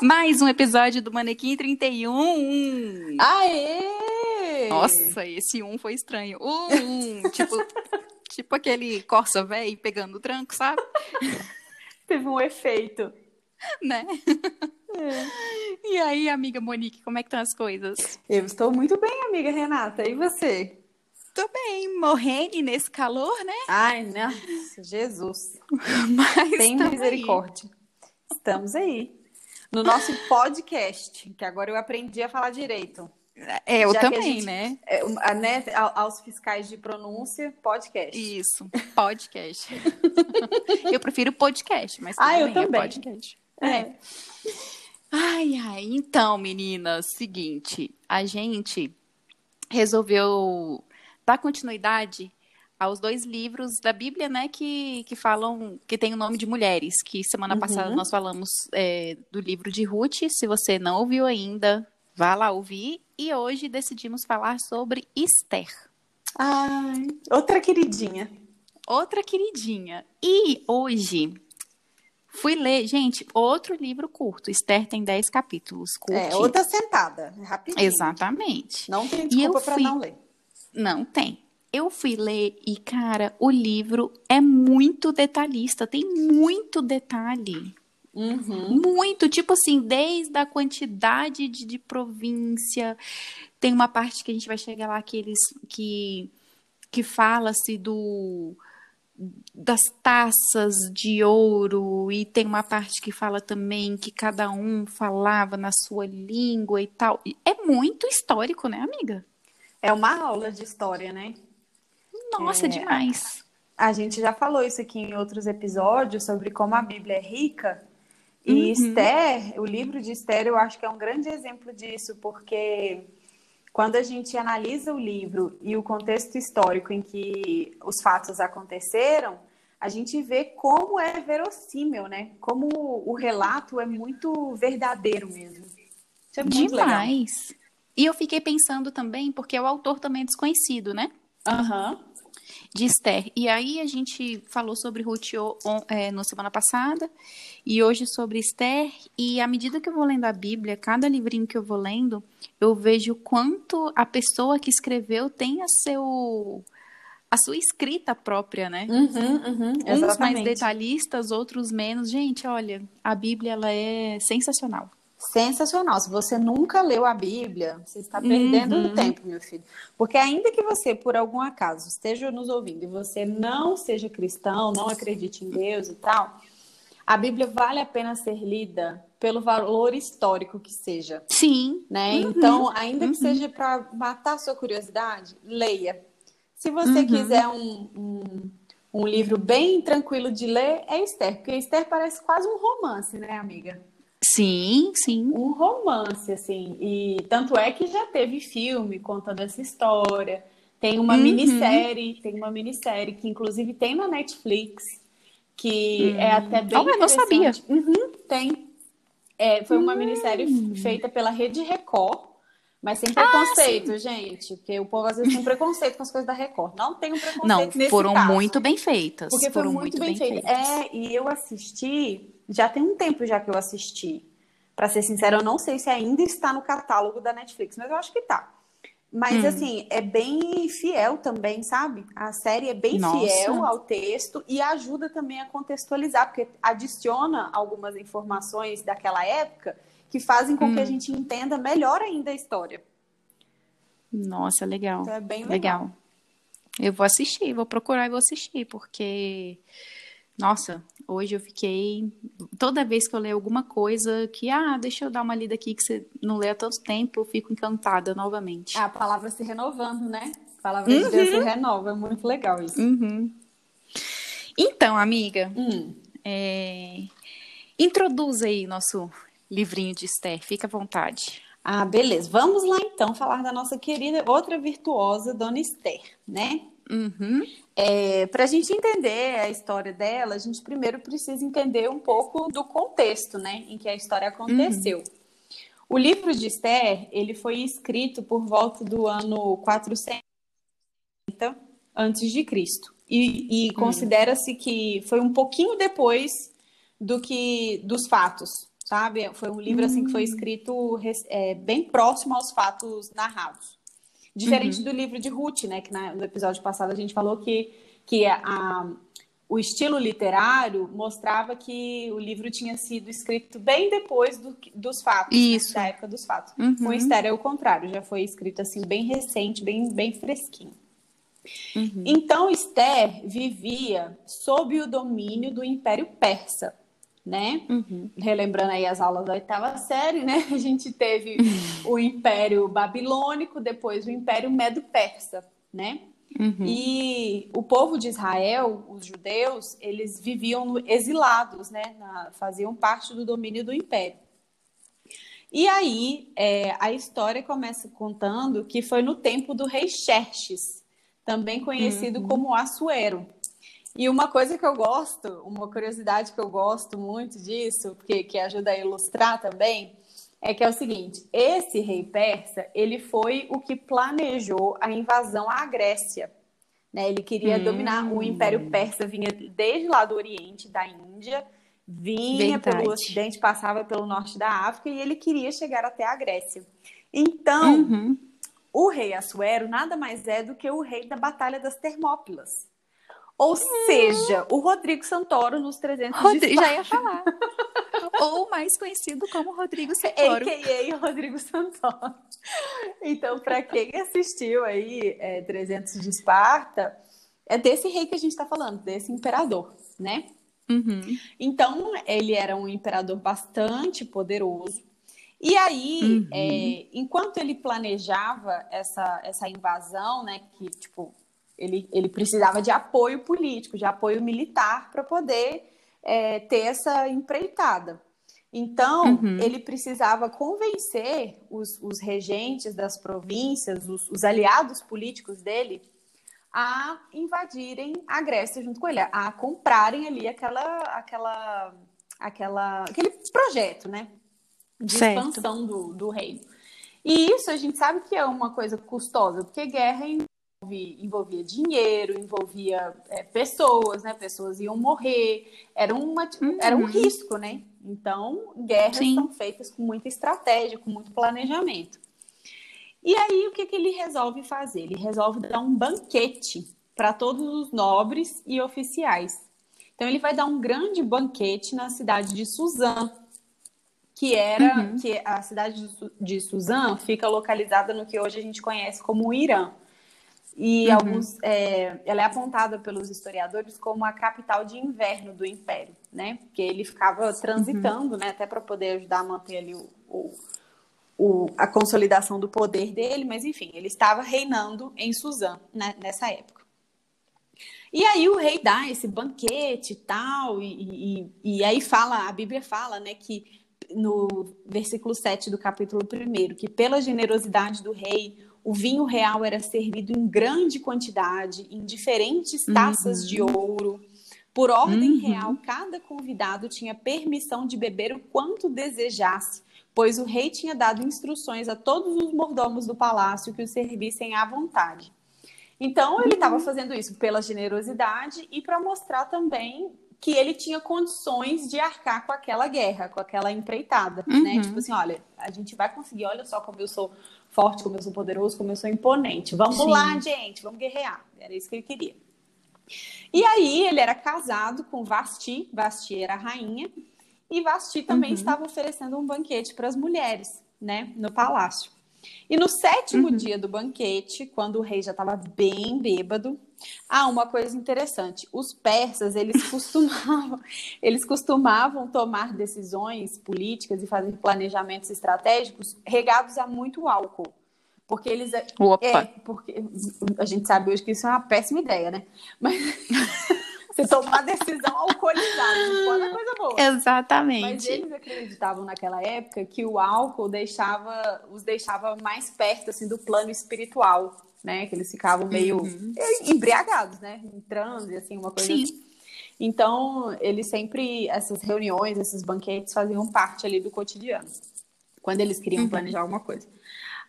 Mais um episódio do Manequim 31. Aê! Nossa, esse um foi estranho. Um, tipo, tipo aquele Corsa velho pegando o tranco, sabe? Teve um efeito. Né? É. E aí, amiga Monique, como é que estão as coisas? Eu estou muito bem, amiga Renata. E você? Tô bem, morrendo nesse calor, né? Ai, nossa, Jesus. Mas Tem misericórdia. Estamos aí. No nosso podcast, que agora eu aprendi a falar direito. É, eu Já também, gente- né? É, né, ao- aos fiscais de pronúncia, podcast. Isso, podcast. eu prefiro podcast, mas Ah, tudo eu bem, é também. podcast. É. Ai, ai, então, meninas, seguinte, a gente resolveu dar continuidade aos dois livros da Bíblia, né, que, que falam, que tem o nome de mulheres, que semana Uhum. passada nós falamos é, do livro de Ruth, se você não ouviu ainda, vá lá ouvir, e hoje decidimos falar sobre Esther, Ai, outra queridinha. outra queridinha. E hoje fui ler, gente, outro livro curto, Esther tem 10 capítulos, É, curtinho. outra sentada, rapidinho. Exatamente. Não tem desculpa para fui- não ler. Não tem. Eu fui ler e, cara, o livro é muito detalhista, tem muito detalhe. Uhum. Muito, tipo assim, desde a quantidade de, de província. Tem uma parte que a gente vai chegar lá que eles que, que fala-se do das taças de ouro e tem uma parte que fala também que cada um falava na sua língua e tal. É muito histórico, né, amiga? É uma aula de história, né? Nossa, É, demais. A gente já falou isso aqui em outros episódios sobre como a Bíblia é rica. E Uhum. Esther, o livro de Esther, eu acho que é um grande exemplo disso, porque quando a gente analisa o livro e o contexto histórico em que os fatos aconteceram, a gente vê como é verossímil, né? Como o relato é muito verdadeiro mesmo. Isso é muito legal. Demais. E eu fiquei pensando também, porque o autor também é desconhecido, né? Aham. De Esther. E aí a gente falou sobre Ruth é, na semana passada, e hoje sobre Esther. E à medida que eu vou lendo a Bíblia, cada livrinho que eu vou lendo, eu vejo quanto a pessoa que escreveu tem a, seu, a sua escrita própria, né? Uhum, uhum, Uns mais detalhistas, outros menos. Gente, olha, a Bíblia ela é sensacional. Sensacional. Se você nunca leu a Bíblia, você está perdendo Uhum. o tempo, meu filho. Porque ainda que você, por algum acaso, esteja nos ouvindo e você não seja cristão, não acredite em Deus e tal, a Bíblia vale a pena ser lida pelo valor histórico que seja, Sim. né? Então, ainda Uhum. que seja para matar sua curiosidade, leia. Se você Uhum. quiser um, um, um livro bem tranquilo de ler, é Esther, porque Esther parece quase um romance, né, amiga? Sim, sim. um romance, assim. E tanto é que já teve filme contando essa história. Tem uma Uhum. minissérie, tem uma minissérie que inclusive tem na Netflix, que é até bem Oh, eu não sabia. Uhum, tem. É, foi uma minissérie feita pela Rede Record, mas sem Ah, preconceito, gente. Porque o povo às vezes tem preconceito com as coisas da Record. Não tem um preconceito Não, foram caso. muito bem feitas. Porque foram muito, bem, feito. feitas. É, e eu assisti, já tem um tempo já que eu assisti. Pra ser sincera, eu não sei se ainda está no catálogo da Netflix, mas eu acho que tá. Mas Hum. assim, é bem fiel também, sabe? A série é bem Nossa. fiel ao texto e ajuda também a contextualizar, porque adiciona algumas informações daquela época que fazem com que Hum. a gente entenda melhor ainda a história. Nossa, legal. Então é bem legal. Legal. Eu vou assistir, vou procurar e vou assistir, porque, nossa, hoje eu fiquei. Toda vez que eu leio alguma coisa que, ah, deixa eu dar uma lida aqui que você não lê há tanto tempo, eu fico encantada novamente. A palavra se renovando, né? A palavra de Deus se renova, é muito legal isso. Uhum. Então, amiga, Hum. é, introduz aí nosso livrinho de Esther, fica à vontade. Ah, beleza. Vamos lá então falar da nossa querida outra virtuosa, Dona Esther, né? Uhum. É, Para a gente entender a história dela, a gente primeiro precisa entender um pouco do contexto, né, em que a história aconteceu. O livro de Esther, ele foi escrito por volta do ano 400 antes de Cristo. E, e considera-se que foi um pouquinho depois do que dos fatos, sabe? Foi um livro assim que foi hum. escrito é, bem próximo aos fatos narrados. Diferente uhum. do livro de Ruth, né? Que na, no episódio passado a gente falou que, que a, o estilo literário mostrava que o livro tinha sido escrito bem depois do, dos fatos, né? Isso. Né? da época dos fatos. Uhum. Com Esther é o contrário, já foi escrito assim bem recente, bem, bem fresquinho. Uhum. Então Esther vivia sob o domínio do Império Persa, né? Uhum. Relembrando aí as aulas da oitava série, né? A gente teve o Império Babilônico, depois o Império Medo-Persa, né? Uhum. E o povo de Israel, os judeus, eles viviam exilados, né? Na, faziam parte do domínio do Império. E aí é, a história começa contando que foi no tempo do rei Xerxes, também conhecido uhum. como Assuero. E uma coisa que eu gosto, uma curiosidade que eu gosto muito disso, porque que ajuda a ilustrar também, é que é o seguinte: esse rei persa, ele foi o que planejou a invasão à Grécia. Né? Ele queria hum. dominar o Império Persa, vinha desde lá do Oriente, da Índia, vinha Verdade. pelo Ocidente, passava pelo Norte da África e ele queria chegar até a Grécia. Então, uhum. o rei Assuero nada mais é do que o rei da Batalha das Termópilas. Ou seja, o Rodrigo Santoro nos 300 Rodrigo, Já ia falar. Ou mais conhecido como Rodrigo Santoro. A.K.A. Rodrigo Santoro. Então, para quem assistiu aí é, 300 de Esparta, é desse rei que a gente está falando, desse imperador, né? Uhum. Então, ele era um imperador bastante poderoso. E aí, uhum. é, enquanto ele planejava essa, essa invasão, né, que, tipo, ele, ele precisava de apoio político, de apoio militar para poder é, ter essa empreitada. Então, uhum. ele precisava convencer os, os, regentes das províncias, os, os, aliados políticos dele, a invadirem a Grécia junto com ele, a comprarem ali aquela, aquela, aquela, aquele projeto, né? De certo. expansão do, do reino. E isso a gente sabe que é uma coisa custosa, porque guerra envolvia dinheiro, envolvia é, pessoas, né? Pessoas iam morrer, era, uma, uhum. era um risco, né? Então, guerras Sim. são feitas com muita estratégia, com muito planejamento. E aí, o que, que ele resolve fazer? Ele resolve dar um banquete para todos os nobres e oficiais. Então, ele vai dar um grande banquete na cidade de Suzã, que era uhum. que a cidade de Suzã fica localizada no que hoje a gente conhece como Irã. E uhum. alguns, é, ela é apontada pelos historiadores como a capital de inverno do Império, né? Porque ele ficava transitando, uhum. né? Até para poder ajudar a manter ali o, o, o, a consolidação do poder dele, mas enfim, ele estava reinando em Suzã né, nessa época. E aí o rei dá esse banquete e tal, e, e, e aí fala, a Bíblia fala, né, que no versículo 7 do capítulo 1, que pela generosidade do rei, o vinho real era servido em grande quantidade, em diferentes taças uhum. de ouro. Por ordem uhum. real, cada convidado tinha permissão de beber o quanto desejasse, pois o rei tinha dado instruções a todos os mordomos do palácio que o servissem à vontade. Então, ele estava uhum. fazendo isso pela generosidade e para mostrar também que ele tinha condições de arcar com aquela guerra, com aquela empreitada, né? uhum. né? Tipo assim, olha, a gente vai conseguir, olha só como eu sou forte, como eu sou poderoso, como eu sou imponente. Vamos Sim. lá, gente, vamos guerrear. Era isso que ele queria. E aí ele era casado com Vasti, Vasti era a rainha, e Vasti também uhum. estava oferecendo um banquete para as mulheres, né, no palácio. E no sétimo uhum. dia do banquete, quando o rei já estava bem bêbado, ah, uma coisa interessante, os persas, eles costumavam, eles costumavam tomar decisões políticas e fazer planejamentos estratégicos regados a muito álcool. Porque eles Opa. é porque a gente sabe hoje que isso é uma péssima ideia, né? Mas você tomar decisão alcoolizada, não é coisa boa. Exatamente. Mas eles acreditavam naquela época que o álcool deixava, os deixava mais perto assim do plano espiritual, né? Que eles ficavam meio uhum. embriagados, né? Entrando e assim, uma coisa Sim. Assim. Então, eles sempre, essas reuniões, esses banquetes faziam parte ali do cotidiano, quando eles queriam uhum. planejar alguma coisa.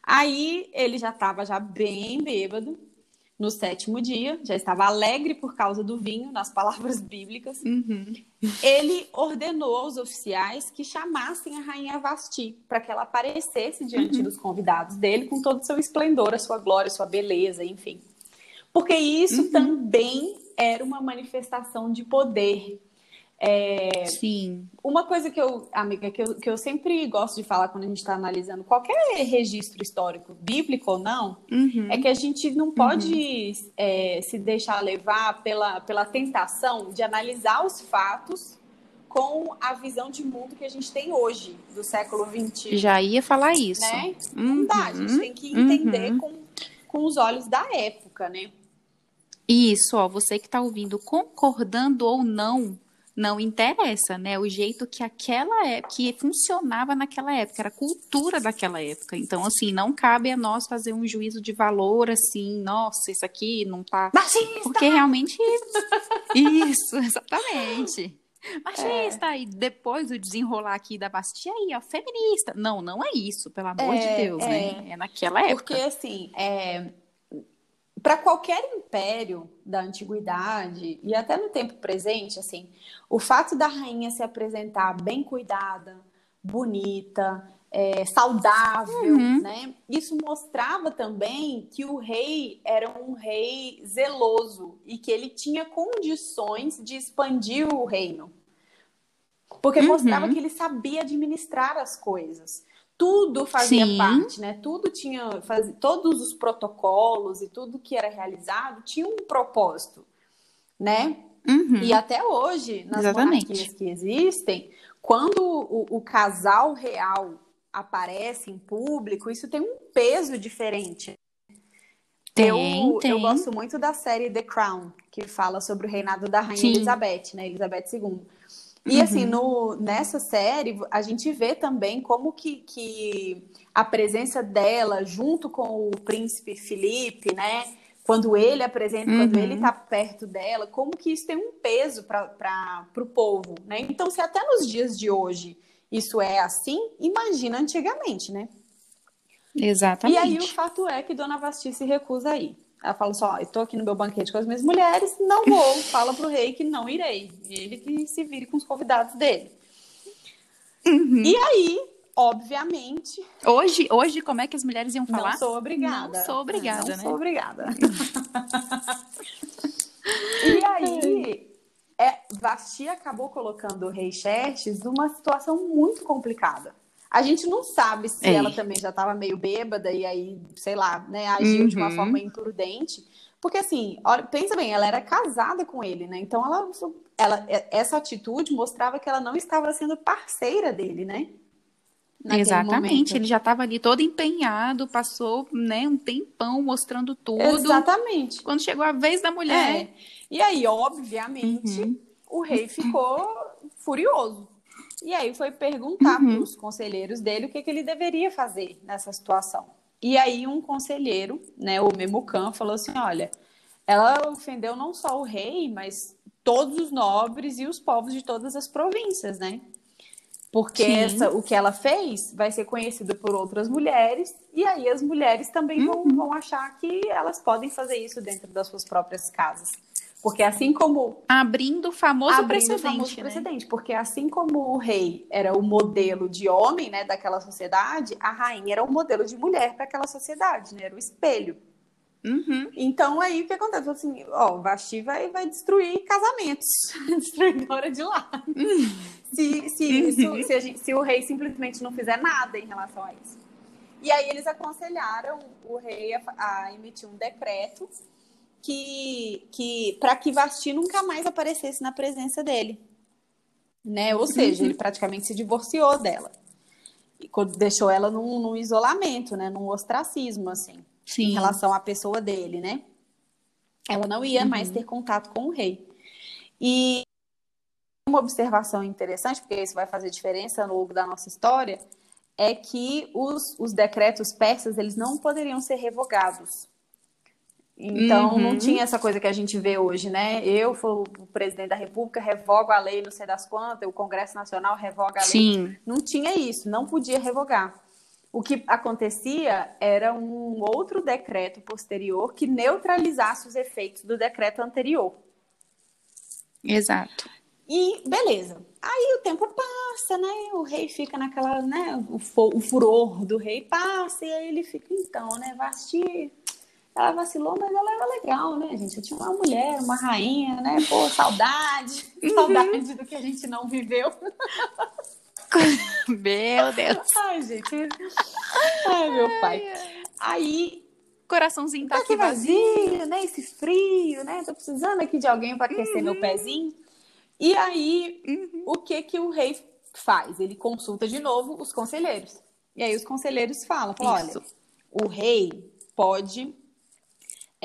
Aí, ele já estava já bem bêbado, no sétimo dia, já estava alegre por causa do vinho, nas palavras bíblicas, Uhum. ele ordenou aos oficiais que chamassem a rainha Vasti para que ela aparecesse diante Uhum. dos convidados dele com todo o seu esplendor, a sua glória, a sua beleza, enfim. Porque isso Uhum. também era uma manifestação de poder. É, Sim. uma coisa que eu, amiga, que eu, que eu sempre gosto de falar quando a gente está analisando qualquer registro histórico, bíblico ou não, Uhum. é que a gente não pode é, se deixar levar pela, pela tentação de analisar os fatos com a visão de mundo que a gente tem hoje, do século XXI. Já ia falar isso. Né? Não dá, a gente Uhum. tem que entender Uhum. com, com os olhos da época, né? Isso, ó, você que está ouvindo, concordando ou não, não interessa, né? O jeito que aquela época, que funcionava naquela época, era a cultura daquela época. Então, assim, não cabe a nós fazer um juízo de valor assim, nossa, isso aqui não tá. Machista! Porque realmente. Isso, exatamente. Machista, e depois o desenrolar aqui da Bastia aí, ó, feminista. Não, não é isso, pelo amor É, de Deus, é. né? É naquela época. Porque, assim, é, para qualquer império da antiguidade e até no tempo presente, assim, o fato da rainha se apresentar bem cuidada, bonita, é, saudável, Uhum. né? Isso mostrava também que o rei era um rei zeloso e que ele tinha condições de expandir o reino. Porque Uhum. mostrava que ele sabia administrar as coisas. Tudo fazia Sim. parte, né? Tudo tinha, faz... todos os protocolos e tudo que era realizado tinha um propósito, né? Uhum. E até hoje, nas Exatamente. monarquias que existem, quando o, o casal real aparece em público, isso tem um peso diferente. Tem, eu, tem. eu gosto muito da série The Crown, que fala sobre o reinado da rainha Sim. Elizabeth, né? Elizabeth II. E assim, no, nessa série, a gente vê também como que, que a presença dela, junto com o príncipe Felipe, né? Quando ele apresenta, quando Uhum. ele tá perto dela, como que isso tem um peso para o povo, né? Então, se até nos dias de hoje isso é assim, imagina antigamente, né? Exatamente. E aí o fato é que Dona Vasti se recusa a ir. Ela fala só, eu tô aqui no meu banquete com as minhas mulheres, não vou. Fala pro rei que não irei. Ele que se vire com os convidados dele. Uhum. E aí, obviamente, Hoje, hoje, como é que as mulheres iam falar? não sou obrigada. Não sou obrigada, não né? sou obrigada. e aí, é, Vasti acabou colocando o rei Xerxes numa situação muito complicada. A gente não sabe se É. ela também já estava meio bêbada e aí, sei lá, né, agiu de uma Uhum. forma imprudente. Porque assim, olha, pensa bem, ela era casada com ele, né? Então ela, ela, essa atitude mostrava que ela não estava sendo parceira dele, né? Naquele Exatamente, momento. ele já estava ali todo empenhado, passou né, um tempão mostrando tudo. Exatamente. Quando chegou a vez da mulher. É. E aí, obviamente, Uhum. o rei ficou furioso. E aí foi perguntar Uhum. para os conselheiros dele o que, que ele deveria fazer nessa situação. E aí um conselheiro, né, o Memucan, falou assim, olha, ela ofendeu não só o rei, mas todos os nobres e os povos de todas as províncias, né? Porque essa, o que ela fez vai ser conhecido por outras mulheres, e aí as mulheres também vão, Uhum. vão achar que elas podem fazer isso dentro das suas próprias casas. Porque assim como Abrindo o famoso abrindo o precedente. famoso né? precedente, porque assim como o rei era o modelo de homem, né, daquela sociedade, a rainha era o modelo de mulher para aquela sociedade, né, era o espelho. Uhum. Então aí o que acontece? Assim, ó, Vasti vai, vai destruir casamentos, destruidora de lá. se, se, Uhum. isso, se, a gente- se o rei simplesmente não fizer nada em relação a isso. E aí eles aconselharam o rei a, a emitir um decreto que, que para que Vasti nunca mais aparecesse na presença dele. Né? Ou seja, Uhum. ele praticamente se divorciou dela. E quando deixou ela num, num isolamento, né? num ostracismo, assim em Sim. relação à pessoa dele, né? Ela não ia mais Uhum. ter contato com o rei. E uma observação interessante, porque isso vai fazer diferença ao longo da nossa história, é que os, os decretos persas eles não poderiam ser revogados. Então, não Uhum. tinha essa coisa que a gente vê hoje, né? Eu, o presidente da República, revogo a lei, não sei das quantas, o Congresso Nacional revoga a lei. Sim. Não tinha isso, não podia revogar. o que acontecia era um outro decreto posterior que neutralizasse os efeitos do decreto anterior. Exato. E beleza. Aí o tempo passa, né? O rei fica naquela, né? O, o furor do rei passa e aí ele fica, então, né? Vasti, ela vacilou, mas ela era legal, né, gente? Eu tinha uma mulher, uma rainha, né? Pô, saudade, uhum. saudade do que a gente não viveu. Meu Deus. Ai, gente. Ai, meu pai. Aí coraçãozinho tá, tá aqui vazio, vazio, né? Esse frio, né? Tô precisando aqui de alguém para aquecer uhum. meu pezinho. E aí, uhum. o que que o rei faz? Ele consulta de novo os conselheiros. E aí os conselheiros falam, falam olha, o rei pode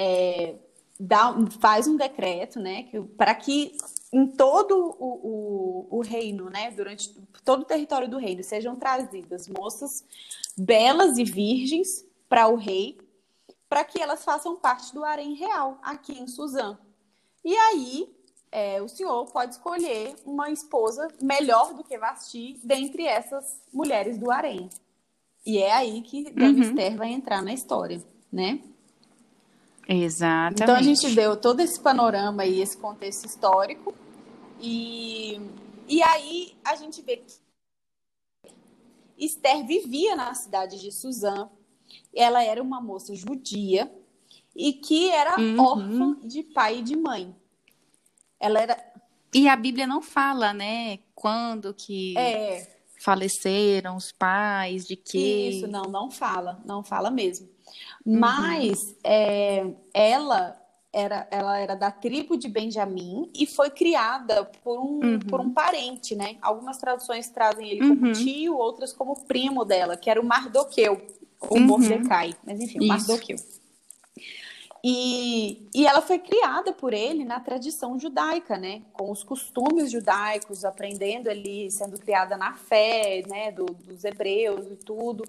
é, dar, faz um decreto, né, que, para que em todo o, o, o, reino, né, durante todo o território do reino, sejam trazidas moças belas e virgens para o rei, para que elas façam parte do harém real aqui em Suzã. E aí é, o senhor pode escolher uma esposa melhor do que Vasti dentre essas mulheres do harém. E é aí que uhum. Esther vai entrar na história, né? Exatamente. Então a gente deu todo esse panorama e esse contexto histórico e, e aí a gente vê que Esther vivia na cidade de Suzã. Ela era uma moça judia e que era uhum. órfã de pai e de mãe. Ela era. E a Bíblia não fala, né? Quando que é. faleceram os pais, de que. Isso, não, não fala, não fala mesmo. Uhum. Mas é, ela era, ela era da tribo de Benjamim e foi criada por um, uhum. por um parente, né? Algumas traduções trazem ele como uhum. tio, outras como primo dela, que era o Mardoqueu, ou uhum. Mordecai, mas enfim, o Mardoqueu. E, e ela foi criada por ele na tradição judaica, né? Com os costumes judaicos, aprendendo ali, sendo criada na fé, né? Do, dos hebreus e tudo.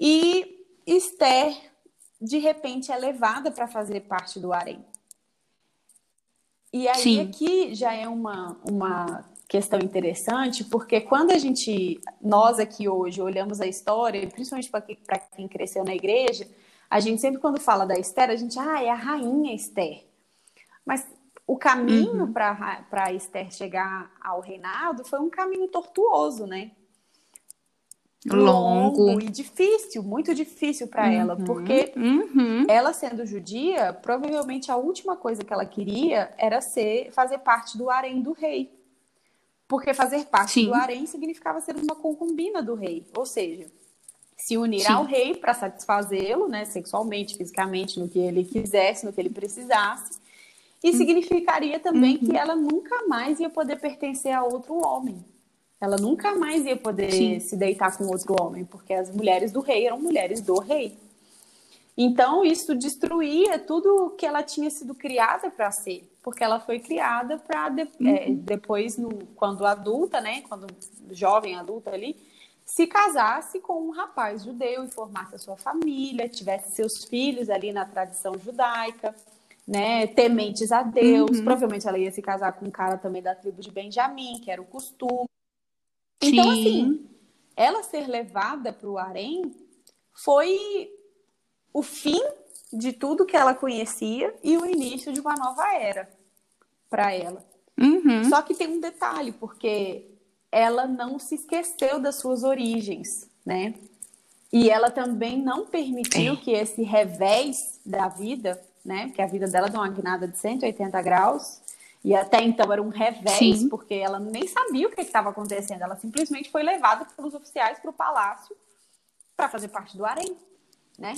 E Esther, de repente, é levada para fazer parte do harém. E aí Sim. aqui já é uma, uma questão interessante, porque quando a gente, nós aqui hoje, olhamos a história, principalmente para quem cresceu na igreja, a gente sempre, quando fala da Esther, a gente, ah, é a rainha Esther. Mas o caminho uhum. para Esther chegar ao reinado foi um caminho tortuoso, né? Longo. Longo e difícil, muito difícil para uhum. ela, porque uhum. ela sendo judia, provavelmente a última coisa que ela queria era ser fazer parte do harém do rei. Porque fazer parte Sim. do harém significava ser uma concubina do rei, ou seja, se unir Sim. ao rei para satisfazê-lo, né, sexualmente, fisicamente, no que ele quisesse, no que ele precisasse. E hum. significaria também uhum. que ela nunca mais ia poder pertencer a outro homem. Ela nunca mais ia poder Sim. se deitar com outro homem, porque as mulheres do rei eram mulheres do rei. Então, isso destruía tudo que ela tinha sido criada para ser, porque ela foi criada para de, uhum. é, depois, no, quando adulta, né, quando jovem adulta ali, se casasse com um rapaz judeu e formasse a sua família, tivesse seus filhos ali na tradição judaica, né, tementes a Deus. Uhum. Provavelmente ela ia se casar com um cara também da tribo de Benjamim, que era o costume. Então, Sim. assim, ela ser levada para o harém foi o fim de tudo que ela conhecia e o início de uma nova era para ela. Uhum. Só que tem um detalhe, porque ela não se esqueceu das suas origens, né? E ela também não permitiu é. que esse revés da vida, né? Que a vida dela deu uma guinada de 180 graus. E até então era um revés, Sim. porque ela nem sabia o que estava acontecendo. Ela simplesmente foi levada pelos oficiais para o palácio para fazer parte do harém, né?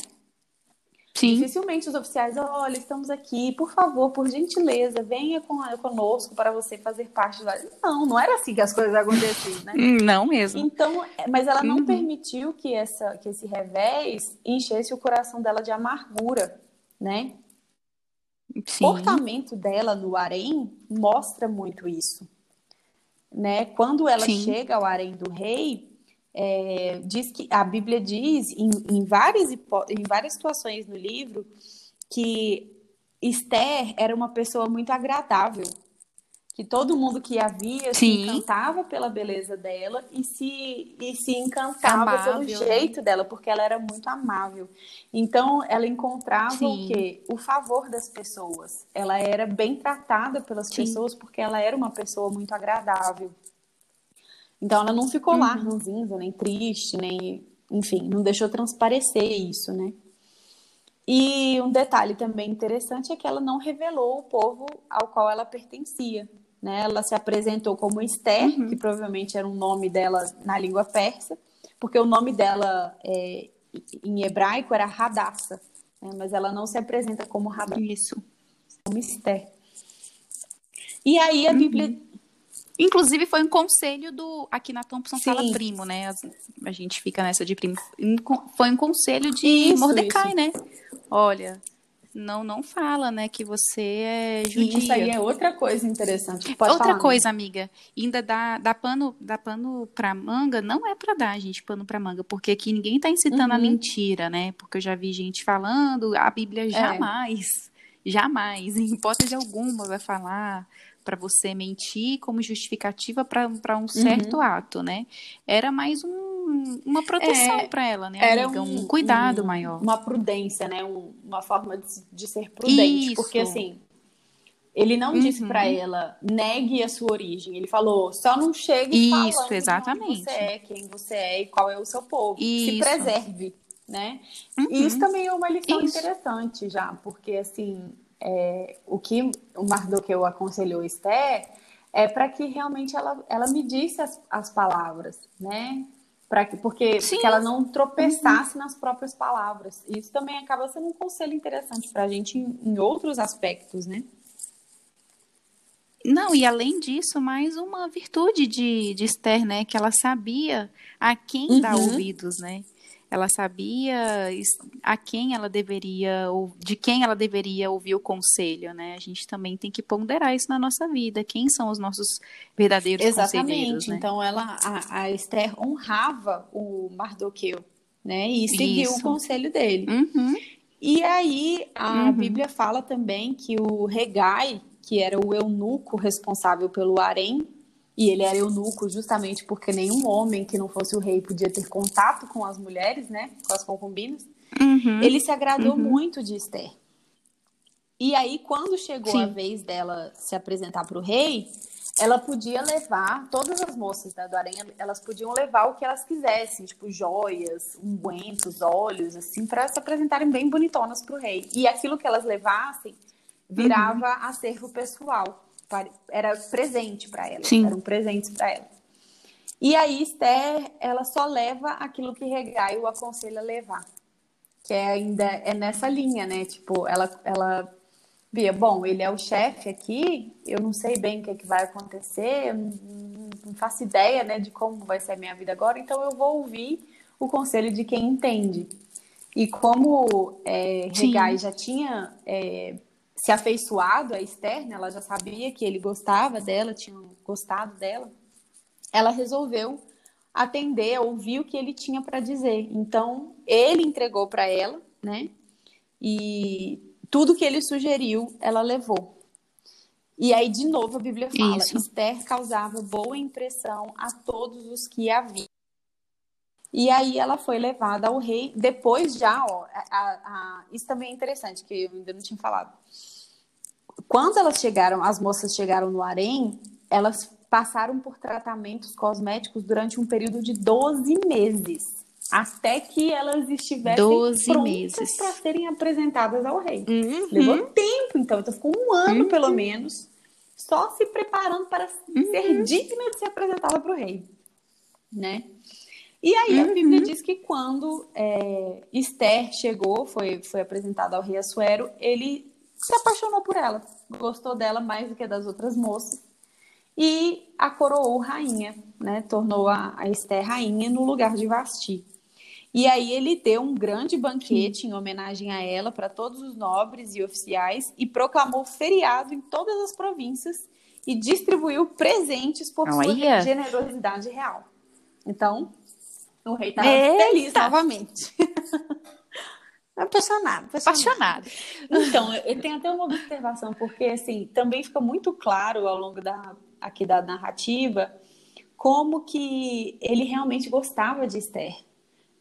Sim. Dificilmente os oficiais, olha, estamos aqui, por favor, por gentileza, venha com, conosco para você fazer parte do. Não, não era assim que as coisas aconteciam, né? Hum, não mesmo. Então, é, mas ela não uhum. permitiu que, essa, que esse revés enchesse o coração dela de amargura, né? Sim. O comportamento dela no harém mostra muito isso. Né? Quando ela Sim. chega ao harém do rei, é, diz que a Bíblia diz em, em, várias, em várias situações no livro que Esther era uma pessoa muito agradável. Que todo mundo que a via se Sim. encantava pela beleza dela e se, e se encantava Amável, pelo né? jeito dela, porque ela era muito amável. Então, ela encontrava Sim. o quê? O favor das pessoas. Ela era bem tratada pelas Sim. pessoas porque ela era uma pessoa muito agradável. Então, ela não ficou lá Uhum. ranzinza, nem triste, nem... Enfim, não deixou transparecer isso, né? E um detalhe também interessante é que ela não revelou o povo ao qual ela pertencia. Né? Ela se apresentou como Esther, Uhum. que provavelmente era um nome dela na língua persa, porque o nome dela é, em hebraico era Radassa, né? mas ela não se apresenta como Radassa, Isso. como Esther. E aí a Bíblia Inclusive, foi um conselho do. Aqui na Thompson Sim. fala primo, né? A gente fica nessa de primo. Foi um conselho de Isso, Mordecai, isso. né? Olha, não, não fala, né? Que você é judia. Isso aí é outra coisa interessante. Pode Outra falar, né? coisa, amiga, ainda dá, dá pano, dá pano pra manga, não é pra dar, gente, pano pra manga, porque aqui ninguém tá incitando a Uhum. mentira, né? Porque eu já vi gente falando, a Bíblia É. jamais, jamais, em hipótese alguma, vai falar pra você mentir como justificativa pra um certo Uhum. ato, né? Era mais um- uma proteção É, pra ela, né, Era amiga? Um, cuidado um- maior. Uma prudência, né? Um- uma forma de, de ser prudente. Isso. Porque, assim, ele não disse Uhum. pra ela, negue a sua origem. Ele falou, só não chegue Isso, exatamente. você é, quem você é e qual é o seu povo. Se Isso. preserve, né? Uhum. E isso também é uma lição Isso. interessante já, porque, assim, é, o que o Mardoqueu aconselhou Esther é para que realmente ela, ela medisse as, as palavras, né? Pra que, porque Sim. que ela não tropeçasse nas próprias palavras. Isso também acaba sendo um conselho interessante para a gente em, em outros aspectos, né? Não, e além disso, mais uma virtude de, de Esther, né? Que ela sabia a quem dar Uhum. ouvidos, né? Ela sabia a quem ela deveria, ou de quem ela deveria ouvir o conselho, né? A gente também tem que ponderar isso na nossa vida. Quem são os nossos verdadeiros conselheiros, Exatamente. né? Então ela, a, a Esther honrava o Mardoqueu, né? E seguiu o Isso. conselho dele. Uhum. E aí a Uhum. Bíblia fala também que o Regai, que era o eunuco responsável pelo harém, e ele era eunuco justamente porque nenhum homem que não fosse o rei podia ter contato com as mulheres, né, com as concubinas, Uhum. ele se agradou Uhum. muito de Esther. E aí quando chegou Sim. a vez dela se apresentar para o rei, ela podia levar, todas as moças do harém, elas podiam levar o que elas quisessem, tipo joias, ungüentos, óleos, assim, para se apresentarem bem bonitonas para o rei. E aquilo que elas levassem virava acervo pessoal, era presente para elas, Sim. eram presentes para elas. E aí Esther, ela só leva aquilo que Regai o aconselha a levar, que é ainda é nessa linha, né? Tipo, ela, ela via, bom, ele é o chefe aqui, eu não sei bem o que, é que vai acontecer, eu não, faço ideia, né, de como vai ser a minha vida agora, então eu vou ouvir o conselho de quem entende. E como é. Regai já tinha é, se afeiçoado a Esther, né, ela já sabia que ele gostava dela, tinha gostado dela, ela resolveu atender, ouvir o que ele tinha para dizer. Então, ele entregou para ela, né? E tudo que ele sugeriu, ela levou. E aí, de novo, a Bíblia fala: Isso. Esther causava boa impressão a todos os que a viam. E aí ela foi levada ao rei. Depois já, ó, a- a- a- isso também é interessante, que eu ainda não tinha falado. Quando elas chegaram, as moças chegaram no harém, elas passaram por tratamentos cosméticos durante um período de 12 meses. Até que elas estivessem 12 prontas para serem apresentadas ao rei. Uhum. Levou tempo, então. Então ficou um ano, pelo menos, só se preparando para Uhum. ser digna de ser apresentada para o rei. Né? E aí a Uhum. Bíblia diz que quando é, Esther chegou, foi, foi apresentada ao rei Assuero, ele se apaixonou por ela, gostou dela mais do que das outras moças e a coroou rainha, né? Tornou a, a Esther rainha no lugar de Vasti. E aí ele deu um grande banquete em homenagem a ela para todos os nobres e oficiais e proclamou feriado em todas as províncias e distribuiu presentes por sua Olha. generosidade real. Então, o rei estava feliz novamente. Apaixonado, apaixonado. Então, eu tenho até uma observação, porque assim, também fica muito claro ao longo da, aqui da narrativa como que ele realmente gostava de Esther,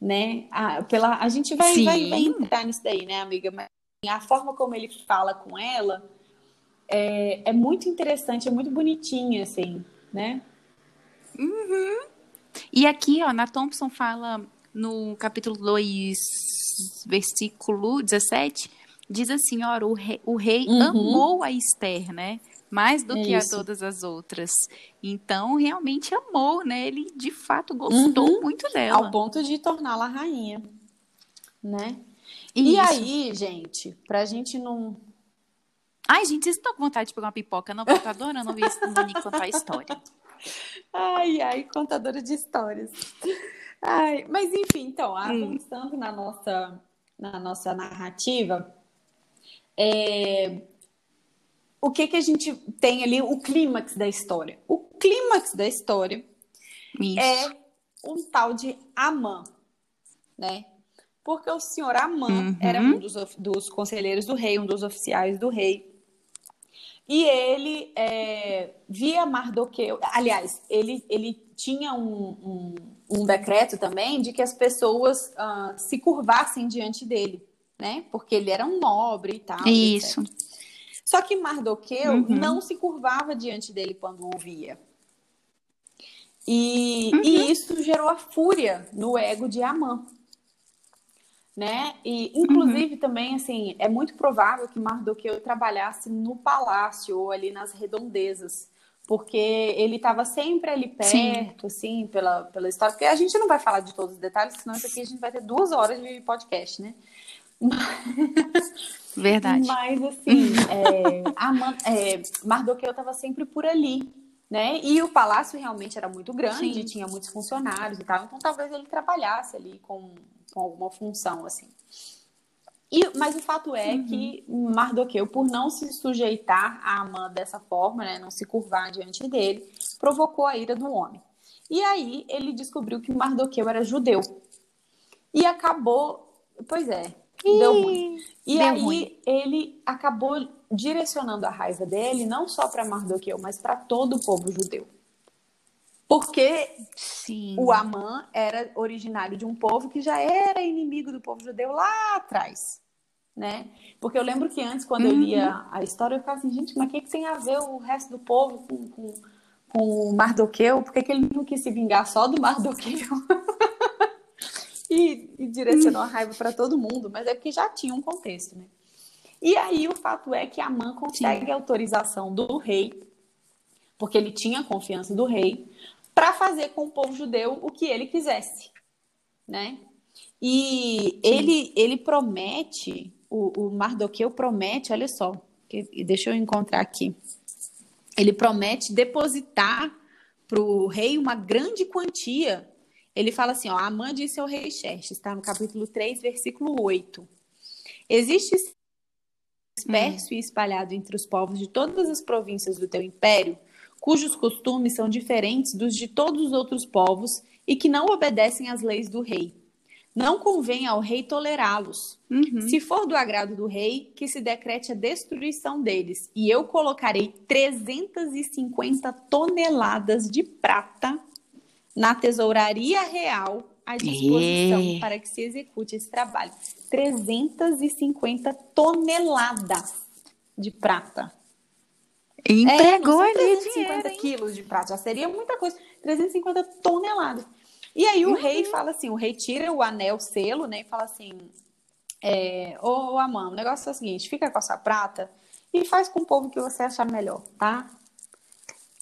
né? A, pela, a gente vai, vai, vai, entrar nisso daí, né, amiga? Mas assim, a forma como ele fala com ela é, é muito interessante, é muito bonitinha, assim, né? Uhum. E aqui, ó, na Thompson fala no capítulo 2, versículo 17, diz assim, ó, o rei, o rei uhum. amou a Esther, né? mais do que Isso. a todas as outras. Então, realmente amou, né? Ele de fato gostou uhum. muito dela. Ao ponto de torná-la rainha, né? Isso. E aí, gente, pra gente não. Ai, gente, vocês estão com vontade de pegar uma pipoca? Não, porque eu tô adorando ouvir Monique contar a história. Ai, ai, contadora de histórias. Ai, mas enfim, então, avançando hum. na nossa, na nossa narrativa, é, o que que a gente tem ali, o clímax da história. O clímax da história Isso. é um tal de Amã, né? Porque o senhor Amã uhum. era um dos, dos, conselheiros do rei, um dos oficiais do rei. E ele é, via Mardoqueu. Aliás, ele, ele tinha um, um, um, decreto também de que as pessoas uh, se curvassem diante dele, né? Porque ele era um nobre e tal. Isso. Etc. Só que Mardoqueu uhum. não se curvava diante dele quando ouvia. E, uhum. e, isso gerou a fúria no ego de Amã. Né? E, inclusive, uhum. também, assim, é muito provável que Mardoqueu trabalhasse no palácio ou ali nas redondezas, porque ele estava sempre ali perto, Sim. assim, pela, pela história. Porque a gente não vai falar de todos os detalhes, senão isso aqui a gente vai ter duas horas de podcast, né? Verdade. Mas, assim, é, a, é, Mardoqueu estava sempre por ali, né? E o palácio realmente era muito grande, Sim. tinha muitos funcionários e tal, então talvez ele trabalhasse ali com, com alguma função, assim. E, mas o fato é uhum. que Mardoqueu, por não se sujeitar a Amã dessa forma, né, não se curvar diante dele, provocou a ira do homem. E aí ele descobriu que Mardoqueu era judeu. E acabou, pois é, Deu ruim. E Deu aí ruim. ele acabou direcionando a raiva dele não só para Mardoqueu, mas para todo o povo judeu. Porque Sim. o Amã era originário de um povo que já era inimigo do povo judeu lá atrás. Né? Porque eu lembro que antes, quando uhum. eu lia a história, eu ficava assim, gente, mas o que, que tem a ver o resto do povo com, com, com o Mardoqueu? Por que, que ele não quis se vingar só do Mardoqueu? e, e direcionou a raiva para todo mundo, mas é porque já tinha um contexto, né? E aí o fato é que Amã consegue Sim. a autorização do rei, porque ele tinha confiança do rei, para fazer com o povo judeu o que ele quisesse, né? E ele, ele promete, o, o Mardoqueu promete, olha só, que, deixa eu encontrar aqui. Ele promete depositar para o rei uma grande quantia ele fala assim, ó, Amã disse ao rei Xerxes, está no capítulo 3, versículo 8. Existe disperso hum. e espalhado entre os povos de todas as províncias do teu império, cujos costumes são diferentes dos de todos os outros povos e que não obedecem às leis do rei. Não convém ao rei tolerá-los. Uhum. Se for do agrado do rei, que se decrete a destruição deles, e eu colocarei 350 toneladas de prata na tesouraria real à disposição é. para que se execute esse trabalho. 350 toneladas de prata. Empregou é, ali 350 quilos de prata, já seria muita coisa. 350 toneladas. E aí o uhum. rei fala assim, o rei tira o anel selo, né, e fala assim, é, ô, ô Amã, o negócio é o seguinte, fica com essa prata e faz com o povo que você achar melhor, tá?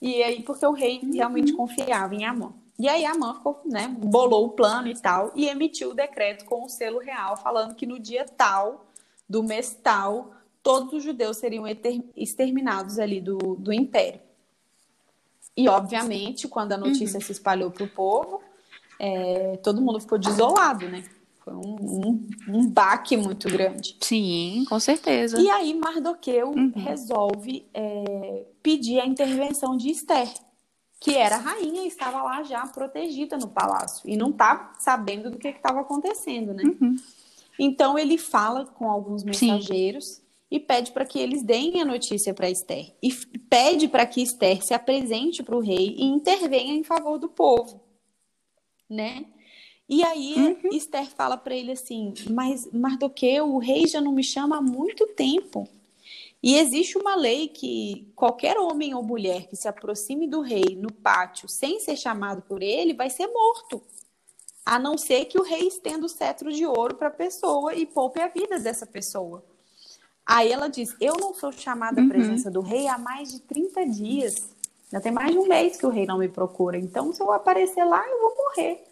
E aí, porque o rei uhum. realmente confiava em Amã. E aí a Manco, né, bolou o plano e tal e emitiu o decreto com o selo real falando que no dia tal do mês tal todos os judeus seriam exterminados ali do, do império. E obviamente, quando a notícia uhum. se espalhou para o povo, é, todo mundo ficou desolado, né? Foi um, um, um, baque muito grande. Sim, com certeza. E aí Mardoqueu uhum. resolve é, pedir a intervenção de Esther que era rainha e estava lá já protegida no palácio e não estava sabendo do que estava acontecendo, né? Uhum. Então ele fala com alguns mensageiros Sim. E pede para que eles deem a notícia para Esther. E pede para que Esther se apresente para o rei e intervenha em favor do povo, né? E aí uhum. Esther fala para ele assim: Mas Mardoqueu, o rei já não me chama há muito tempo. E existe uma lei que qualquer homem ou mulher que se aproxime do rei no pátio sem ser chamado por ele vai ser morto. A não ser que o rei estenda o cetro de ouro para a pessoa e poupe a vida dessa pessoa. Aí ela diz: Eu não sou chamada à uhum. presença do rei há mais de 30 dias. Já tem mais de um mês que o rei não me procura. Então, se eu aparecer lá, eu vou morrer.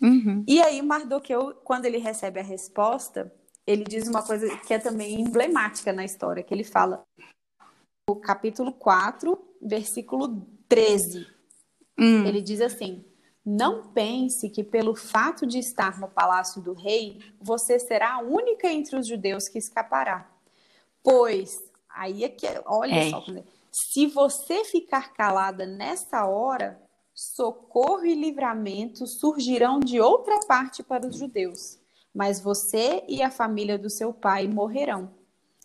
Uhum. E aí, Mardoqueu, quando ele recebe a resposta, ele diz uma coisa que é também emblemática na história, que ele fala no capítulo 4, versículo 13. Hum. Ele diz assim: Não pense que pelo fato de estar no palácio do rei, você será a única entre os judeus que escapará. Pois, aí é que, olha é. só, se você ficar calada nessa hora, socorro e livramento surgirão de outra parte para os judeus, mas você e a família do seu pai morrerão.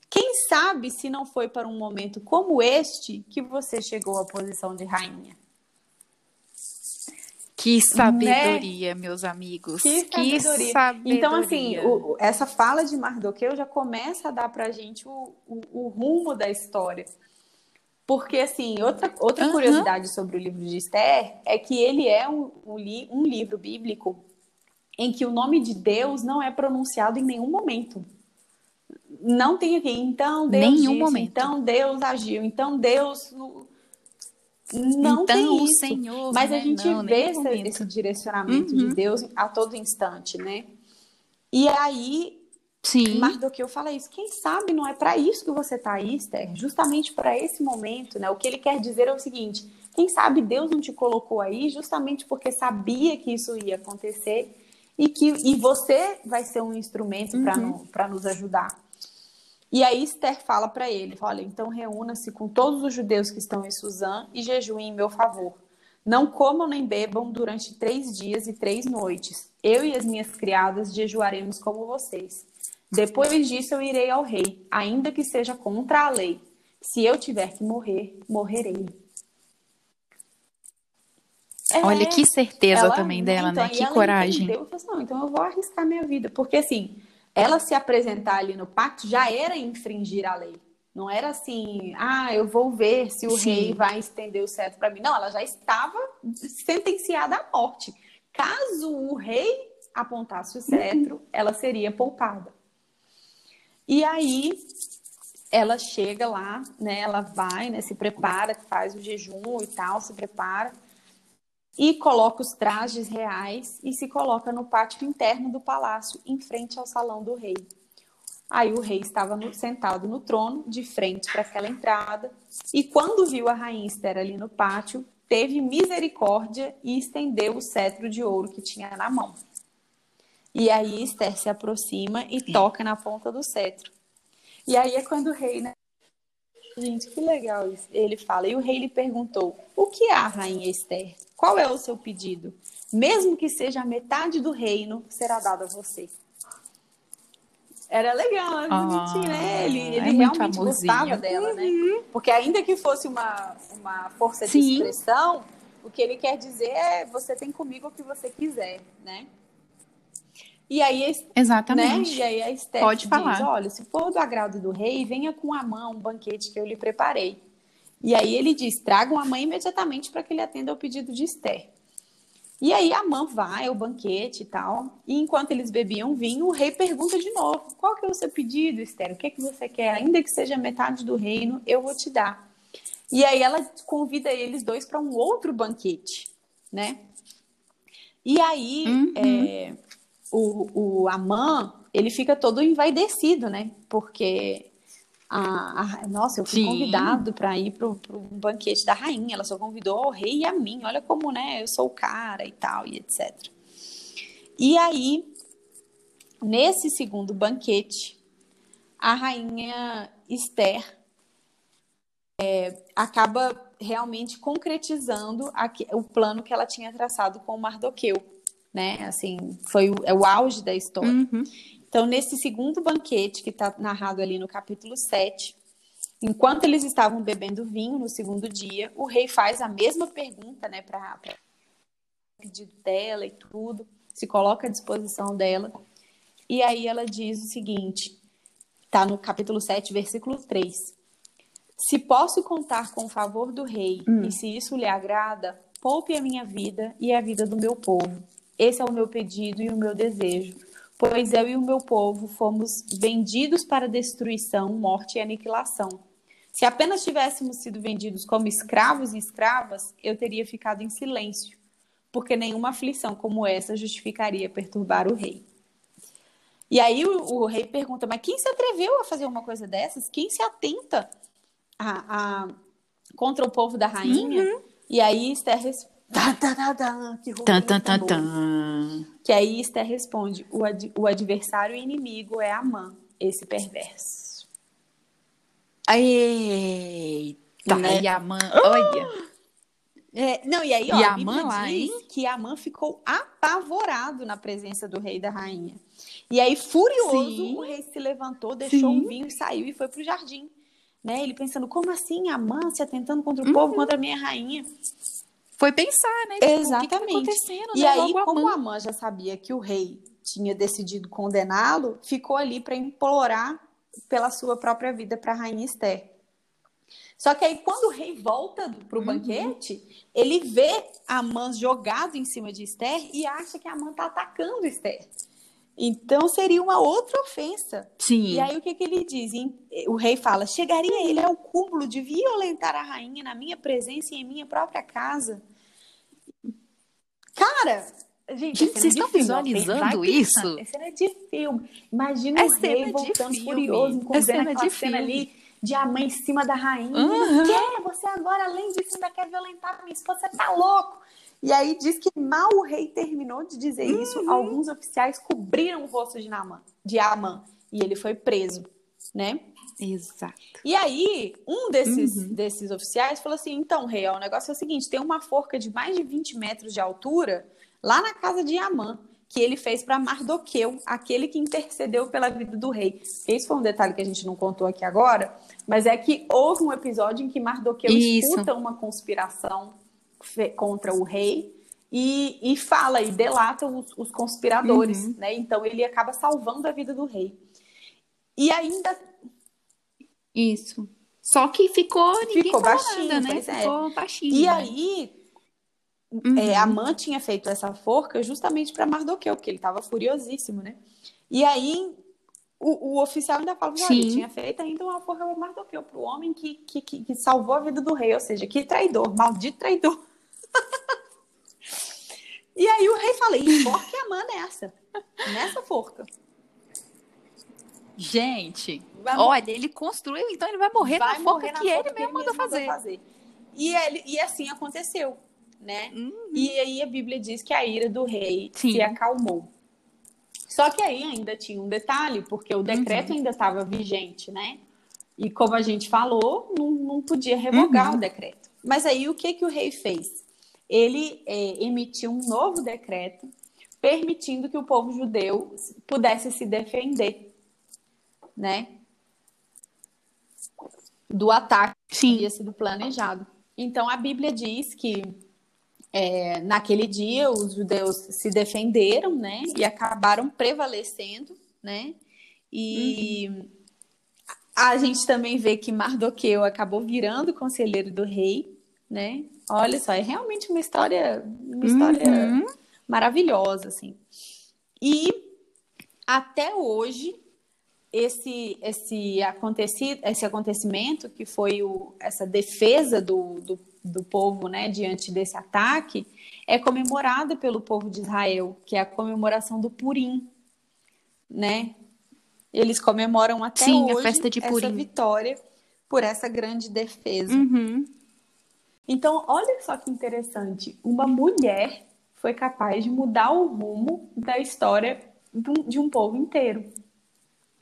Quem sabe se não foi para um momento como este que você chegou à posição de rainha? Que sabedoria, né? meus amigos. Que sabedoria. que sabedoria. Então, assim, o, essa fala de Mardoqueu já começa a dar para a gente o, o, o rumo da história. Porque, assim, outra, outra uhum. curiosidade sobre o livro de Esther é que ele é um, um, li, um livro bíblico em que o nome de Deus não é pronunciado em nenhum momento. Não tem aqui, então Deus nenhum disse, momento. então Deus agiu, então Deus... Não então, tem isso. Senhor, Mas né? a gente não, vê esse, esse, direcionamento uhum. de Deus a todo instante, né? E aí Sim. Mardoqueu fala isso. Quem sabe não é para isso que você está aí, Esther? Justamente para esse momento, né? O que ele quer dizer é o seguinte: quem sabe Deus não te colocou aí justamente porque sabia que isso ia acontecer e que e você vai ser um instrumento uhum. para nos ajudar. E aí Esther fala para ele, olha, então reúna-se com todos os judeus que estão em Suzã e jejuem em meu favor. Não comam nem bebam durante três dias e três noites. Eu e as minhas criadas jejuaremos como vocês. Depois disso eu irei ao rei, ainda que seja contra a lei. Se eu tiver que morrer, morrerei. É, Olha que certeza ela, também dela, então, né? Que coragem. Entendeu, falou assim, não, então eu vou arriscar minha vida, porque assim, ela se apresentar ali no pacto já era infringir a lei. Não era assim, ah, eu vou ver se o Sim. rei vai estender o cetro para mim. Não, ela já estava sentenciada à morte. Caso o rei apontasse o cetro, uhum. ela seria poupada. E aí ela chega lá, né? Ela vai, né? Se prepara, faz o jejum e tal, se prepara e coloca os trajes reais e se coloca no pátio interno do palácio, em frente ao salão do rei. Aí o rei estava no, sentado no trono, de frente para aquela entrada, e quando viu a rainha Esther ali no pátio, teve misericórdia e estendeu o cetro de ouro que tinha na mão. E aí Esther se aproxima e toca na ponta do cetro. E aí é quando o rei, né? Gente, que legal isso. Ele fala, e o rei lhe perguntou: O que há, rainha Esther? Qual é o seu pedido? Mesmo que seja a metade do reino, será dado a você. Era legal, era ah, bonitinho, né? Ele, ele é realmente gostava dela, né? uhum. né? Porque ainda que fosse uma, uma força Sim. de expressão, o que ele quer dizer é você tem comigo o que você quiser, né? E aí, Exatamente. Né? E aí a Esther Pode diz, falar. olha, se for do agrado do rei, venha com a mão um banquete que eu lhe preparei. E aí ele diz, tragam a mãe imediatamente para que ele atenda ao pedido de Esther. E aí a mãe vai ao banquete e tal. E enquanto eles bebiam vinho, o rei pergunta de novo: qual que é o seu pedido, Esther? O que é que você quer? Ainda que seja metade do reino, eu vou te dar. E aí ela convida eles dois para um outro banquete, né? E aí uhum. é, o, o Amã, ele fica todo envaidecido, né? Porque a, a, nossa, eu fui Sim. convidado para ir para um banquete da rainha. Ela só convidou o rei e a mim. Olha como, né? Eu sou o cara e tal, e etc. E aí, nesse segundo banquete, a rainha Esther é, acaba realmente concretizando o plano que ela tinha traçado com o Mardoqueu né? Assim, foi o, é o auge da história. Uhum. Então, nesse segundo banquete, que está narrado ali no capítulo 7, enquanto eles estavam bebendo vinho no segundo dia, o rei faz a mesma pergunta, né, para pedido dela e tudo, se coloca à disposição dela. E aí ela diz o seguinte, está no capítulo 7, versículo 3. Se posso contar com o favor do rei, hum. e se isso lhe agrada, poupe a minha vida e a vida do meu povo. Esse é o meu pedido e o meu desejo, pois eu e o meu povo fomos vendidos para destruição, morte e aniquilação. Se apenas tivéssemos sido vendidos como escravos e escravas, eu teria ficado em silêncio, porque nenhuma aflição como essa justificaria perturbar o rei. E aí o, o rei pergunta: Mas quem se atreveu a fazer uma coisa dessas? Quem se atenta a, a, contra o povo da rainha. Uhum. E aí Esther responde. Que, tan, tan, tan, tan. que aí Esther responde: o, ad, o adversário e inimigo é Amã, esse perverso. Eita, né? e Amã, olha. É, não, e aí, ó, e a Amã lá, diz hein? que Amã ficou apavorado na presença do rei e da rainha. E aí, furioso, Sim. o rei se levantou, deixou Sim. o vinho, saiu e foi para o jardim né? Ele pensando, como assim a Mância tentando contra o uhum. povo, contra a minha rainha? Foi pensar, né? Tipo, Exatamente. Que que tá e né? aí, Logo como a Mãe já sabia que o rei tinha decidido condená-lo, ficou ali para implorar pela sua própria vida para a rainha Esther. Só que aí, quando o rei volta para o uhum. banquete, ele vê a Amã jogado em cima de Esther e acha que a Amã está atacando Esther. Então seria uma outra ofensa. Sim. E aí o que, que ele diz? O rei fala: chegaria ele ao cúmulo de violentar a rainha na minha presença e em minha própria casa. Cara, gente, gente vocês estão visualizando isso? É cena de filme. Imagina é o rei voltando furioso, com é cena de cena ali de a mãe em cima da rainha. Uhum. Quer? Você agora, além disso, ainda quer violentar minha esposa? Você tá louco? E aí diz que mal o rei terminou de dizer isso, uhum. alguns oficiais cobriram o rosto de Naaman, de Amã, e ele foi preso, né? Exato. E aí, um desses, uhum. desses oficiais falou assim: então, rei, o negócio é o seguinte: tem uma forca de mais de 20 metros de altura lá na casa de Amã, que ele fez para Mardoqueu, aquele que intercedeu pela vida do rei. Esse foi um detalhe que a gente não contou aqui agora, mas é que houve um episódio em que Mardoqueu Isso. escuta uma conspiração contra o rei e, e fala e delata os, os conspiradores, uhum. né? Então ele acaba salvando a vida do rei. E ainda isso. Só que ficou ninguém ficou baixinho, nada, né? É. Ficou baixinho. E né? aí uhum. é, Amã tinha feito essa forca justamente para Mardoqueu, porque ele estava furiosíssimo, né? E aí o, o oficial ainda fala que ele tinha feito ainda uma forca para Mardoqueu, para o homem que, que, que salvou a vida do rei, ou seja, que traidor, maldito traidor. E aí o rei fala, enforque a mão nessa, nessa forca. Gente, olha, ele construiu, então ele vai morrer vai na morrer forca na que forca ele mesmo mandou fazer. fazer. E, ele, e assim aconteceu, né? Uhum. E aí a Bíblia diz que a ira do rei Sim. se acalmou. Só que aí ainda tinha um detalhe, porque o decreto uhum. ainda estava vigente, né? E como a gente falou, não, não podia revogar uhum. o decreto. Mas aí o que, que o rei fez? Ele é, emitiu um novo decreto permitindo que o povo judeu pudesse se defender, né? Do ataque Sim. que havia sido planejado. Então a Bíblia diz que é, naquele dia os judeus se defenderam, né? E acabaram prevalecendo, né? E uhum. a gente também vê que Mardoqueu acabou virando conselheiro do rei, né? Olha só, é realmente uma história, uma história uhum. maravilhosa, assim. E até hoje esse esse acontecido, esse acontecimento que foi o, essa defesa do, do, do povo, né, diante desse ataque, é comemorada pelo povo de Israel, que é a comemoração do Purim, né? Eles comemoram até Sim, hoje a festa de Purim. essa vitória por essa grande defesa. Uhum. Então, olha só que interessante. Uma mulher foi capaz de mudar o rumo da história de um povo inteiro,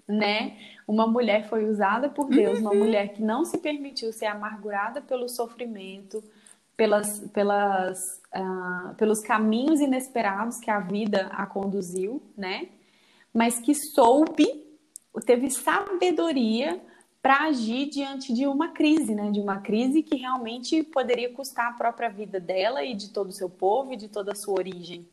né? Uma mulher foi usada por Deus, uhum. uma mulher que não se permitiu ser amargurada pelo sofrimento, pelas, pelas, uh, pelos caminhos inesperados que a vida a conduziu, né? mas que soube, teve sabedoria para agir diante de uma crise, né? De uma crise que realmente poderia custar a própria vida dela e de todo o seu povo e de toda a sua origem.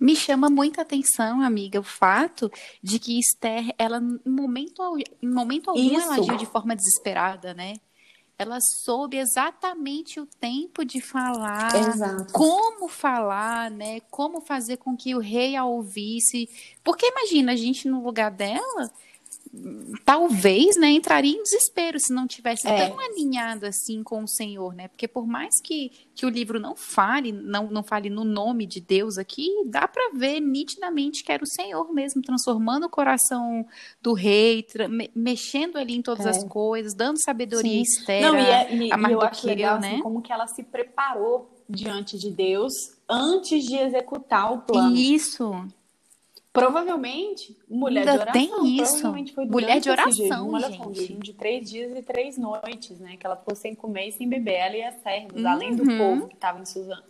Me chama muita atenção, amiga, o fato de que Esther, ela em momento, em momento algum, Isso. ela agiu de forma desesperada, né? Ela soube exatamente o tempo de falar, Exato. como falar, né? Como fazer com que o rei a ouvisse. Porque imagina, a gente no lugar dela, talvez, né, entraria em desespero se não tivesse é. tão alinhado assim com o Senhor, né? Porque por mais que, que o livro não fale, não, não fale no nome de Deus aqui, dá para ver nitidamente que era o Senhor mesmo transformando o coração do rei, me, mexendo ali em todas é. as coisas, dando sabedoria Esther, não, e, é, e, a e eu acho legal, né? Assim, como que ela se preparou diante de Deus antes de executar o plano. Isso. Provavelmente, mulher Ainda de oração. Tem isso. Foi mulher de oração, gente. de três dias e três noites, né? Que ela ficou sem comer e sem beber. Ela e as servas, uhum. além do povo que estava em Suzano.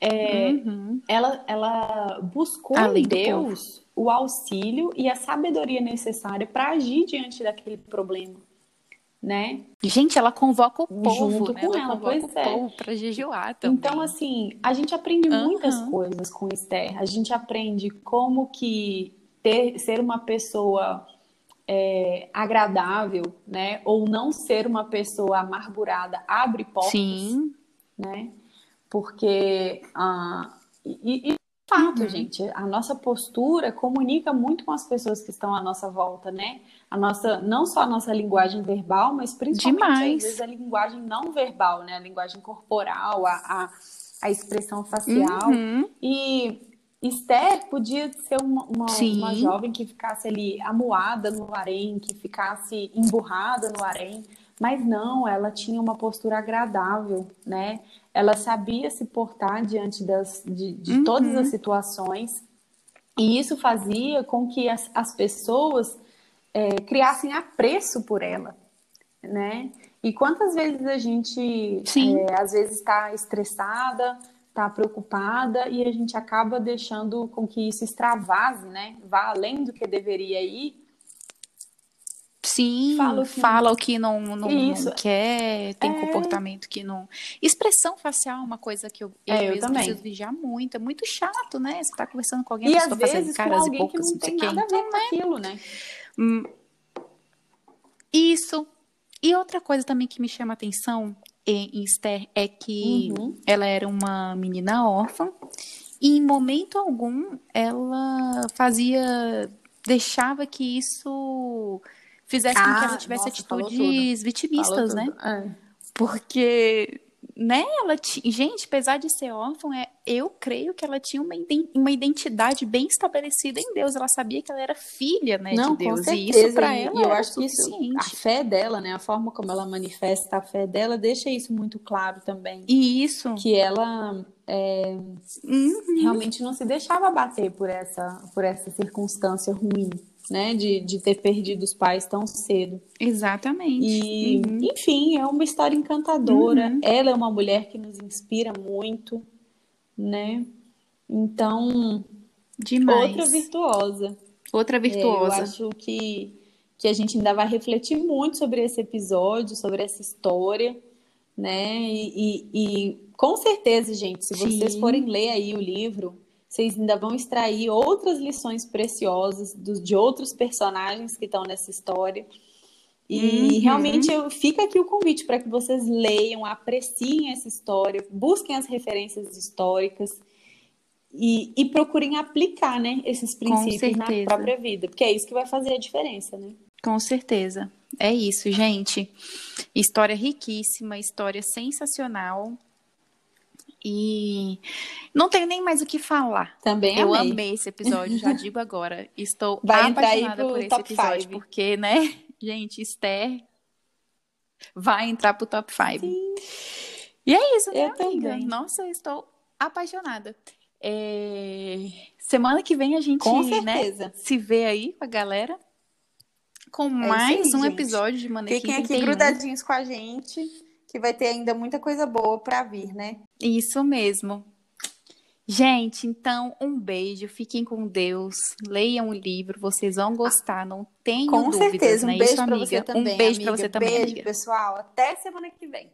É, uhum. ela, ela buscou além em Deus o auxílio e a sabedoria necessária para agir diante daquele problema né? Gente, ela convoca o povo, junto né? com ela, ela pois o é. povo para jejuar também. Então, assim, a gente aprende uhum. muitas coisas com Esther. A gente aprende como que ter, ser uma pessoa é, agradável, né? Ou não ser uma pessoa amargurada abre portas, Sim. né? Porque ah, e, e fato, uhum. gente, a nossa postura comunica muito com as pessoas que estão à nossa volta, né? a nossa, não só a nossa linguagem verbal, mas principalmente Demais. às vezes a linguagem não verbal, né? A linguagem corporal, a, a, a expressão facial. Uhum. E Esther podia ser uma, uma, uma, jovem que ficasse ali amuada no harém, que ficasse emburrada no harém, mas não, ela tinha uma postura agradável, né? Ela sabia se portar diante das, de, de uhum. todas as situações, e isso fazia com que as, as pessoas é, criassem apreço por ela, né? E quantas vezes a gente, é, às vezes, está estressada, está preocupada e a gente acaba deixando com que isso extravase, né? Vá além do que deveria ir. Sim, fala o que, fala o que não, não, não quer, tem é... comportamento que não. Expressão facial é uma coisa que eu, eu, é, eu também. preciso vigiar muito. É muito chato, né? Você tá conversando com alguém, e a pessoa fazendo caras e bocas, não, não tem nada a ver com aquilo, né? Hum, isso. E outra coisa também que me chama atenção em Esther é que uhum. ela era uma menina órfã e em momento algum ela fazia deixava que isso fizesse ah, com que ela ah, tivesse nossa, atitudes vitimistas, né? É. Porque né, ela tinha, gente, apesar de ser órfã, é, eu creio que ela tinha uma, uma identidade bem estabelecida em Deus. Ela sabia que ela era filha, né, Não, de Deus. E isso para ela e eu acho que isso, a fé dela, né, a forma como ela manifesta a fé dela, deixa isso muito claro também. E isso que ela é, uhum. realmente não se deixava bater por essa por essa circunstância ruim né, de, de ter perdido os pais tão cedo. Exatamente. E, uhum. enfim, é uma história encantadora. Uhum. Ela é uma mulher que nos inspira muito, né? Então, demais. Outra virtuosa. Outra virtuosa. É, eu acho que que a gente ainda vai refletir muito sobre esse episódio, sobre essa história, né? E, e, e com certeza, gente, se vocês Sim. forem ler aí o livro, vocês ainda vão extrair outras lições preciosas do, de outros personagens que estão nessa história. E uhum. realmente fica aqui o convite para que vocês leiam, apreciem essa história, busquem as referências históricas e, e procurem aplicar né, esses princípios na própria vida, porque é isso que vai fazer a diferença, né? Com certeza. É isso, gente. História riquíssima, história sensacional. E não tenho nem mais o que falar. Também Eu amei, amei esse episódio, já digo agora. Estou Vai apaixonada por esse episódio, five. porque, né, gente, Esther vai entrar pro top 5. E é isso, né, eu amiga? Também. Nossa, eu estou apaixonada. É... Semana que vem a gente né, se vê aí com a galera com é mais um gente. episódio de Manequim Fiquem aqui grudadinhos com a gente que vai ter ainda muita coisa boa para vir, né? Isso mesmo. Gente, então um beijo, fiquem com Deus, leiam o livro, vocês vão gostar, não tenho com dúvidas, certeza. Um né? beijo para você também. um beijo para você também, beijo, amiga. pessoal. Até semana que vem.